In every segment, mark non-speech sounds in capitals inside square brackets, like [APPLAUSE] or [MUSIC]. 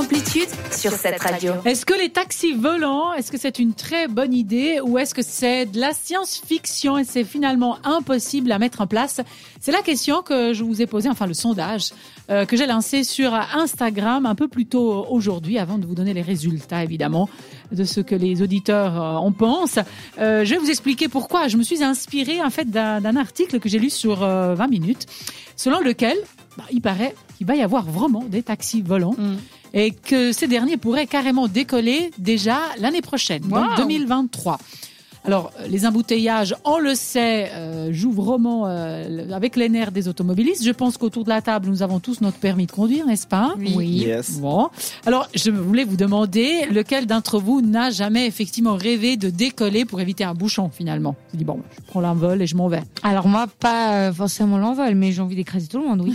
Amplitude sur cette radio. Est-ce que les taxis volants, est-ce que c'est une très bonne idée ou est-ce que c'est de la science-fiction et c'est finalement impossible à mettre en place? C'est la question que je vous ai posée, enfin le sondage euh, que j'ai lancé sur Instagram un peu plus tôt aujourd'hui, avant de vous donner les résultats évidemment de ce que les auditeurs euh, en pensent. Euh, je vais vous expliquer pourquoi. Je me suis inspirée en fait d'un article que j'ai lu sur 20 minutes, selon lequel bah, il paraît qu'il va y avoir vraiment des taxis volants. Mm. Et que ces derniers pourraient carrément décoller déjà l'année prochaine, donc 2023. Alors, les embouteillages, on le sait, euh, jouent vraiment euh, avec les nerfs des automobilistes. Je pense qu'autour de la table, nous avons tous notre permis de conduire, n'est-ce pas? Oui. Bon. Alors, je voulais vous demander lequel d'entre vous n'a jamais effectivement rêvé de décoller pour éviter un bouchon, finalement? Je dis, bon, je prends l'envol et je m'en vais. Alors, moi, pas euh, forcément l'envol, mais j'ai envie d'écraser tout le monde, oui.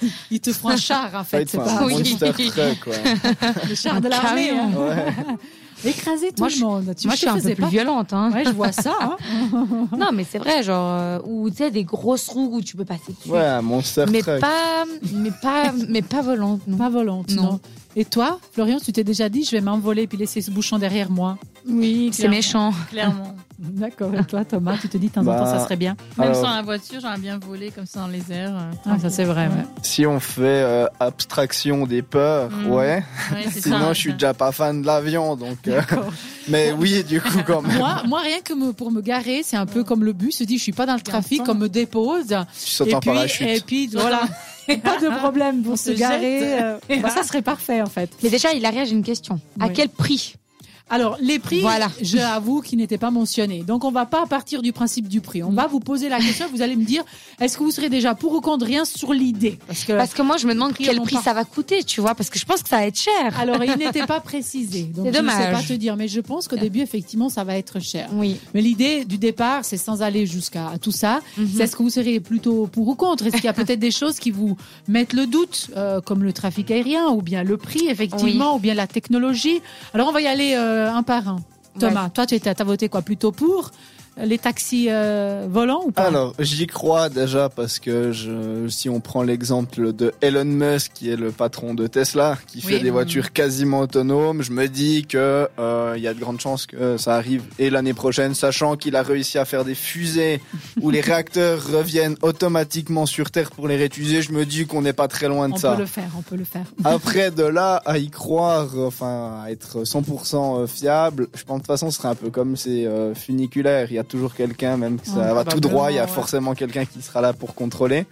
[LAUGHS] Il te fera un char, en fait. C'est pas un monster truck, quoi. [LAUGHS] Le char de l'armée. Hein. Ouais. [LAUGHS] Écraser tout le monde. moi, je suis un peu plus violente. Hein. Ouais, je vois ça. Hein. [LAUGHS] non, mais c'est vrai, genre, euh, ou tu sais, des grosses roues où tu peux passer dessus. Ouais, monster mais Pas, mais pas, mais pas volante. Non. Pas volante, non. Et toi, Florian, tu t'es déjà dit, je vais m'envoler puis laisser ce bouchon derrière moi Oui, c'est méchant. Clairement. D'accord. Et toi, Thomas, tu te dis de temps en temps, ça bah, serait bien Même sans la voiture, j'aimerais bien voler comme ça dans les airs. Euh, ah, ça c'est vrai. Si on fait euh, abstraction des peurs, mm. ouais. [LAUGHS] Sinon, je suis déjà pas fan de l'avion, donc. Euh, [LAUGHS] mais oui, du coup, quand même. Moi, moi rien que pour me garer, c'est un peu comme le bus. Se dit, je suis pas dans le trafic, on me dépose. Tu sautes en parachute. Et puis voilà. [LAUGHS] pas de problème pour se, garer. Bah, ça serait parfait en fait. Mais déjà, il a j'ai une question. À quel prix alors, les prix, voilà. je avoue qu'ils n'étaient pas mentionnés. Donc, on va pas partir du principe du prix. On va vous poser la question. Vous allez me dire, est-ce que vous serez déjà pour ou contre rien sur l'idée? Parce que, parce que moi, je me demande quel prix ça va coûter, tu vois, parce que je pense que ça va être cher. Alors, il [LAUGHS] n'était pas précisé. Donc, je ne sais pas te dire, mais je pense qu'au début, effectivement, ça va être cher. Oui. Mais l'idée du départ, c'est sans aller jusqu'à tout ça. Mhm. C'est est-ce que vous serez plutôt pour ou contre? Est-ce qu'il y a peut-être des choses qui vous mettent le doute, euh, comme le trafic aérien, ou bien le prix, effectivement, ou bien la technologie? Alors, on va y aller euh, un par un. Thomas, toi, tu as voté quoi Plutôt pour les taxis euh, volants ou pas? Alors, j'y crois déjà parce que je, si on prend l'exemple de Elon Musk, qui est le patron de Tesla, qui fait des voitures quasiment autonomes, je me dis que euh, il y a de grandes chances que ça arrive et l'année prochaine, sachant qu'il a réussi à faire des fusées où les [LAUGHS] réacteurs reviennent automatiquement sur Terre pour les réutiliser. Je me dis qu'on n'est pas très loin de ça. On peut le faire, on peut le faire. [LAUGHS] Après, de là à y croire, enfin, à être 100% euh, fiable, je pense de toute façon, ce serait un peu comme ces funiculaires. Il y a toujours quelqu'un, même que ça va tout droit, il y a forcément quelqu'un qui sera là pour contrôler.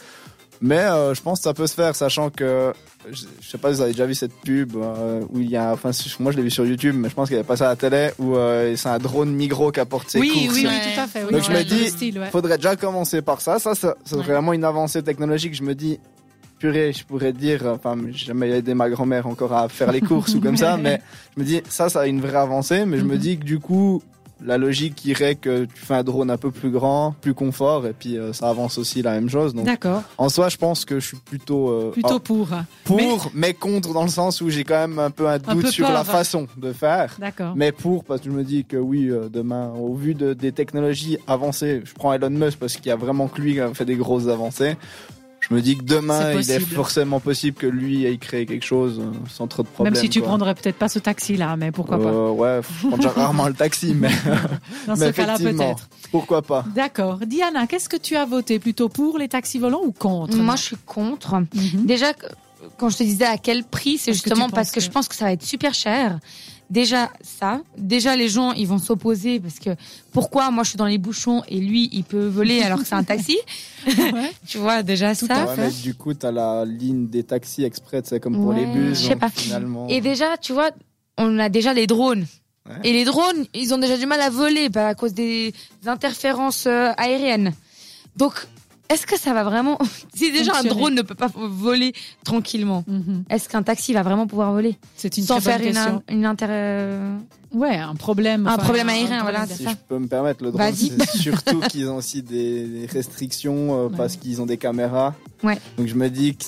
Mais euh, je pense que ça peut se faire, sachant que je, sais pas si vous avez déjà vu cette pub euh, où il y a, enfin moi je l'ai vu sur YouTube, mais je pense qu'il avait passé à la télé où euh, c'est un drone Migros qui apporte ses oui, courses. Oui, oui, tout à fait. Donc je me dis, il faudrait déjà commencer par ça. Ça, ça, serait vraiment une avancée technologique. Je me dis, purée, je pourrais dire, enfin, j'ai jamais aidé ma grand-mère encore à faire les courses ou comme ça, [LAUGHS] mais je me dis, ça, ça a une vraie avancée. Mais je me mhm. dis que du coup, la logique irait que tu fais un drone un peu plus grand, plus confort, et puis euh, ça avance aussi la même chose. D'accord. En soi, je pense que je suis plutôt euh, plutôt pour. Pour, mais... contre dans le sens où j'ai quand même un peu un doute sur la façon de faire. D'accord. Mais pour parce que je me dis que oui, euh, demain, au vu de, des technologies avancées, je prends Elon Musk parce qu'il y a vraiment que lui qui a fait des grosses avancées. Je me dis que demain, il est forcément possible que lui ait créé quelque chose euh, sans trop de problèmes. Même si tu prendrais peut-être pas ce taxi-là, mais pourquoi pas euh, Ouais, je prends déjà rarement le taxi, mais. [LAUGHS] [LAUGHS] Dans ce cas-là, peut-être. Pourquoi pas D'accord. Diana, qu'est-ce que tu as voté? Plutôt pour les taxis volants ou contre? Moi, je suis contre. Mhm. Déjà, quand je te disais à quel prix, c'est justement parce que je pense que ça va être super cher déjà ça, déjà les gens ils vont s'opposer parce que pourquoi moi je suis dans les bouchons et lui il peut voler alors que c'est un taxi? [LAUGHS] Tu vois déjà ça. du coup tu as la ligne des taxis exprès, c'est comme pour les bus. Je sais pas. Et déjà tu vois, on a déjà les drones. Et les drones, ils ont déjà du mal à voler bah, à cause des interférences euh, aériennes. Donc est-ce que ça va vraiment [LAUGHS] Si déjà un drone ne peut pas voler tranquillement, mhm. est-ce qu'un taxi va vraiment pouvoir voler C'est une sans faire une, une intérêt Ouais, un problème. Un problème aérien, voilà. Si je peux me permettre, le drone, c'est surtout qu'ils ont aussi des restrictions euh, parce qu'ils ont des caméras. Ouais. Donc je me dis que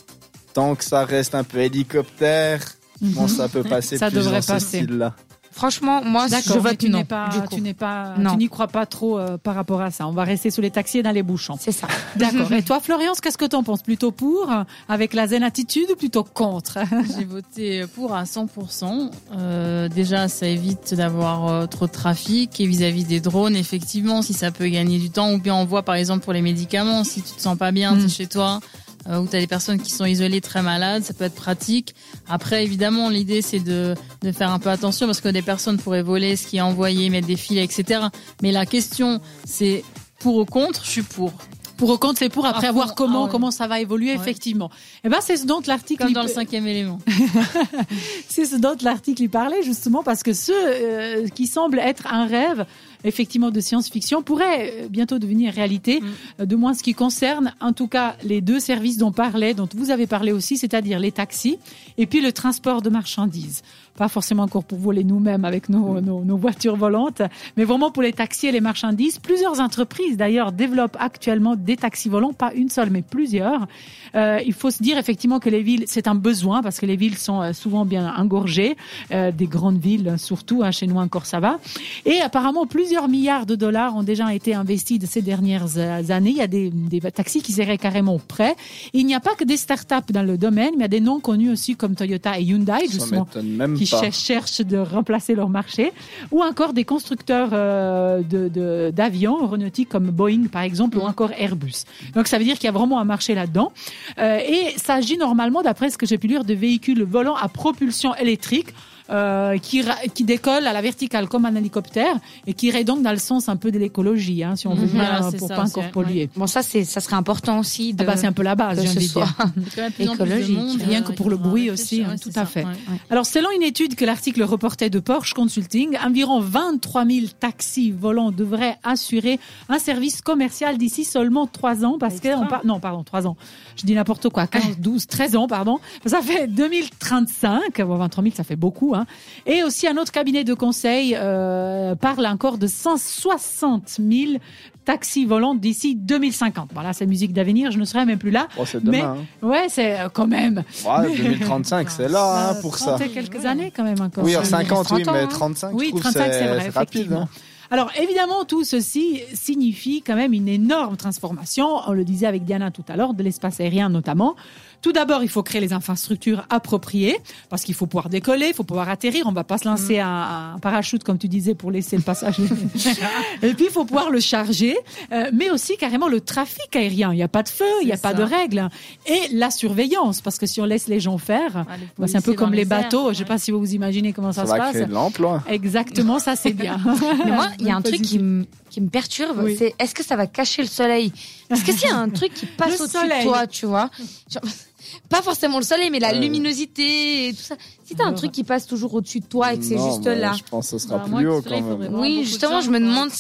tant que ça reste un peu hélicoptère, je pense que ça peut [LAUGHS] passer ça plus devrait dans passer. ce style-là. Franchement, moi, je vote tu non. n'es pas, du coup. tu n'es pas, Non. tu n'y crois pas trop euh, par rapport à ça. On va rester sous les taxis et dans les bouchons. C'est ça. [LAUGHS] D'accord. Et toi, Florence, qu'est-ce que t'en penses? Plutôt pour, avec la zen attitude, ou plutôt contre? [LAUGHS] J'ai voté pour à 100%. Euh, déjà, ça évite d'avoir euh, trop de trafic. Et vis-à-vis des drones, effectivement, si ça peut gagner du temps, ou bien on voit par exemple pour les médicaments, si tu te sens pas bien, Mm. t'es chez toi, euh, ou t'as des personnes qui sont isolées très malades, ça peut être pratique. Après, évidemment, l'idée c'est de, de faire un peu attention parce que des personnes pourraient voler ce qui est envoyé, mettre des filets, etc. Mais la question, c'est pour ou contre, je suis pour. Pour au compte, c'est pour après Ah, avoir pour- comment ah ouais. comment ça va évoluer Ouais. effectivement. Et ben c'est ce dont l'article Comme dans le cinquième élément. [LAUGHS] c'est ce dont l'article y parlait justement parce que ce euh, qui semble être un rêve effectivement de science-fiction pourrait euh, bientôt devenir réalité, Mm. euh, de moins ce qui concerne en tout cas les deux services dont parlait, dont vous avez parlé aussi, c'est-à-dire les taxis et puis le transport de marchandises. Pas forcément encore pour voler nous-mêmes avec nos, nos, nos voitures volantes, mais vraiment pour les taxis et les marchandises. Plusieurs entreprises d'ailleurs développent actuellement des taxis volants, pas une seule, mais plusieurs. Euh, il faut se dire effectivement que les villes, c'est un besoin parce que les villes sont euh, souvent bien engorgées, euh, des grandes villes surtout, hein, chez nous encore ça va. Et apparemment, plusieurs milliards de dollars ont déjà été investis de ces dernières euh, années. Il y a des, des taxis qui seraient carrément prêts. Il n'y a pas que des startups dans le domaine, mais il y a des noms connus aussi comme Toyota et Hyundai, justement, qui cherchent de remplacer leur marché, ou encore des constructeurs euh, de- de- d'avions aéronautiques comme Boeing par exemple, ou encore Airbus. Donc ça veut dire qu'il y a vraiment un marché là-dedans. Euh, et s'agit normalement, d'après ce que j'ai pu lire, de véhicules volants à propulsion électrique. Euh, qui, qui décolle à la verticale comme un hélicoptère et qui irait donc dans le sens un peu de l'écologie, hein, si on veut Mhm. bien, Voilà, pour ça pas encore polluer. Bon, ça, c'est, ça serait important aussi de. Ah bah, c'est un peu la base, j'ai envie de dire. [LAUGHS] Écologique. monde, Rien que pour le bruit aussi, hein, tout à ça, fait. ouais. Alors, selon une étude que l'article reportait de Porsche Consulting, environ 23 000 taxis volants devraient assurer un service commercial d'ici seulement 3 ans, parce que on par- non, pardon, 3 ans. Je dis n'importe quoi, 15, 12, 13 ans, pardon. Ça fait 2035. Bon, 23 000, ça fait beaucoup, hein. Et aussi, un autre cabinet de conseil euh, parle encore de 160 000 taxis volants d'ici 2050. Voilà, c'est musique d'avenir, je ne serai même plus là. Oh, c'est Mais- demain. hein. Ouais, c'est euh, quand même. Ouais, 2035, c'est là hein, pour 30 ça. quelques années quand même encore. Oui, en Ça, 50, oui, 30 ans, mais hein. 35, oui, je trouve 35, c'est vrai, rapide. hein. Alors évidemment, tout ceci signifie quand même une énorme transformation, on le disait avec Diana tout à l'heure, de l'espace aérien notamment. Tout d'abord, il faut créer les infrastructures appropriées, parce qu'il faut pouvoir décoller, il faut pouvoir atterrir, on va pas se lancer un, un parachute, comme tu disais, pour laisser le passage. [LAUGHS] Et puis, il faut pouvoir le charger, euh, mais aussi carrément le trafic aérien. Il n'y a pas de feu, il n'y a pas de règles. Et la surveillance, parce que si on laisse les gens faire, Ah, les bah, c'est un peu comme les bateaux, je ouais. sais pas si vous vous imaginez comment ça, Ça se va passe. créer de l'emploi. Exactement, ça c'est bien. [LAUGHS] Mais moi, il y a un truc qui me, qui me perturbe, Oui. c'est est-ce que ça va cacher le soleil? Parce que s'il y a un truc qui [LAUGHS] passe au-dessus de soleil. toi, tu vois, genre, pas forcément le soleil, mais la Ouais. luminosité et tout ça. Si t'as un truc qui passe toujours au-dessus de toi et que c'est juste là. Je pense que ce sera Bah, plus haut quand même. Oui, justement, je me demande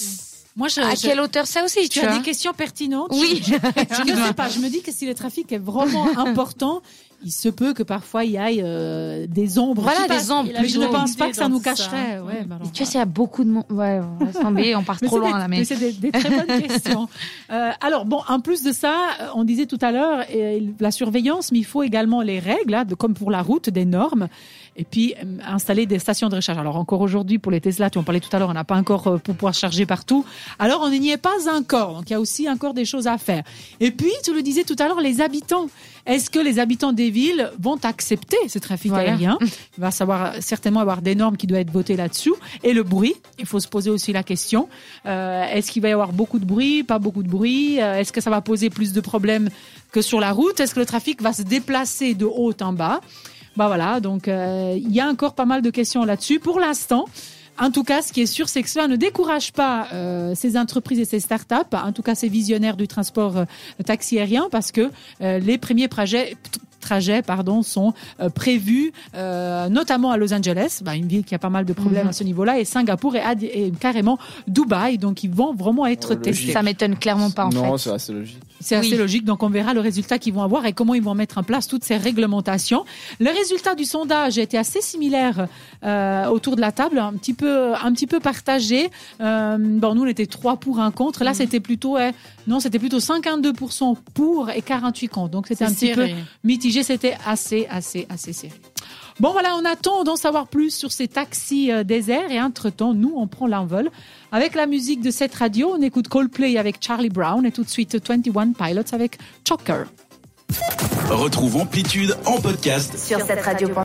Moi, je, à je- quelle hauteur ça aussi, tu tu as des questions pertinentes. Oui. Je, je ne sais pas. Je me dis que si le trafic est vraiment [LAUGHS] important, il se peut que parfois il y ait euh, des ombres. Voilà, des ombres. Mais je ne pense pas que ça nous ça. cacherait. Ouais, bah alors, Tu vois, s'il y a beaucoup de monde. Ouais, on tomber, on part trop loin des- là. Mais c'est des, des très bonnes questions. [LAUGHS] Euh, alors bon, en plus de ça, euh, on disait tout à l'heure euh, la surveillance, mais il faut également les règles, hein, de, comme pour la route, des normes, et puis euh, installer des stations de recharge. Alors encore aujourd'hui pour les Tesla, tu en parlais tout à l'heure, on n'a pas encore euh, pour pouvoir charger partout. Alors on n'y est pas encore, donc il y a aussi encore des choses à faire. Et puis tu le disais tout à l'heure, les habitants. Est-ce que les habitants des villes vont accepter ce trafic Voilà. aérien Il va savoir certainement avoir des normes qui doivent être votées là-dessus. Et le bruit, il faut se poser aussi la question. Euh, Est-ce qu'il va y avoir beaucoup de bruit, pas beaucoup de bruit? Euh, Est-ce que ça va poser plus de problèmes que sur la route? Est-ce que le trafic va se déplacer de haut en bas? Bah voilà, donc euh, il y a encore pas mal de questions là-dessus. Pour l'instant, en tout cas, ce qui est sûr, c'est que cela ne décourage pas euh, ces entreprises et ces startups, en tout cas ces visionnaires du transport euh, taxi aérien, parce que euh, les premiers projets trajets pardon sont euh, prévus euh, notamment à Los Angeles bah, une ville qui a pas mal de problèmes Mhm. à ce niveau-là et Singapour et, carrément Dubaï donc ils vont vraiment être Oh, testés ça m'étonne clairement pas en non, fait. c'est assez logique. C'est assez logique, donc on verra le résultat qu'ils vont avoir et comment ils vont mettre en place toutes ces réglementations. Le résultat du sondage était assez similaire euh, autour de la table, un petit peu, un petit peu partagé. Euh, bon, nous on était trois pour un contre. Là, Mhm. c'était plutôt, euh, non, c'était plutôt 52% pour et 48 contre. Donc c'était un petit peu mitigé. C'était assez, assez, assez serré. Bon voilà, on attend d'en savoir plus sur ces taxis euh, déserts et entre-temps, nous, on prend l'envol. Avec la musique de cette radio, on écoute Coldplay avec Charlie Brown et tout de suite 21 Pilots avec Choker. Retrouve Amplitude en podcast Sur cette radio.